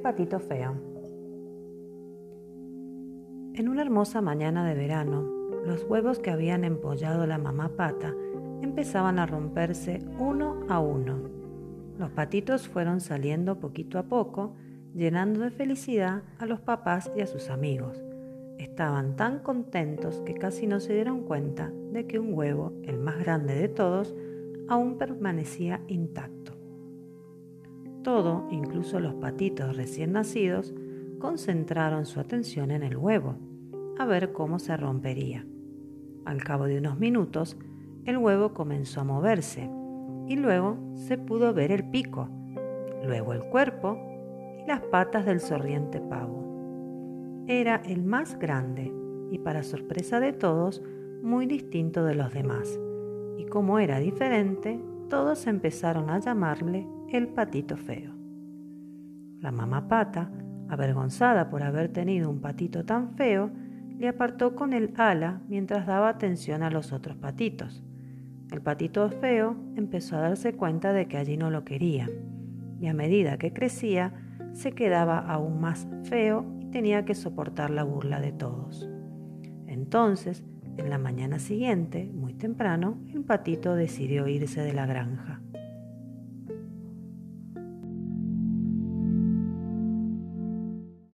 patito feo. En una hermosa mañana de verano, los huevos que habían empollado la mamá pata empezaban a romperse uno a uno. Los patitos fueron saliendo poquito a poco, llenando de felicidad a los papás y a sus amigos. Estaban tan contentos que casi no se dieron cuenta de que un huevo, el más grande de todos, aún permanecía intacto. Todo, incluso los patitos recién nacidos, concentraron su atención en el huevo, a ver cómo se rompería. Al cabo de unos minutos, el huevo comenzó a moverse y luego se pudo ver el pico, luego el cuerpo y las patas del sorriente pavo. Era el más grande y para sorpresa de todos, muy distinto de los demás. Y como era diferente, todos empezaron a llamarle el patito feo. La mamá pata, avergonzada por haber tenido un patito tan feo, le apartó con el ala mientras daba atención a los otros patitos. El patito feo empezó a darse cuenta de que allí no lo querían, y a medida que crecía, se quedaba aún más feo y tenía que soportar la burla de todos. Entonces, en la mañana siguiente, muy temprano, el patito decidió irse de la granja.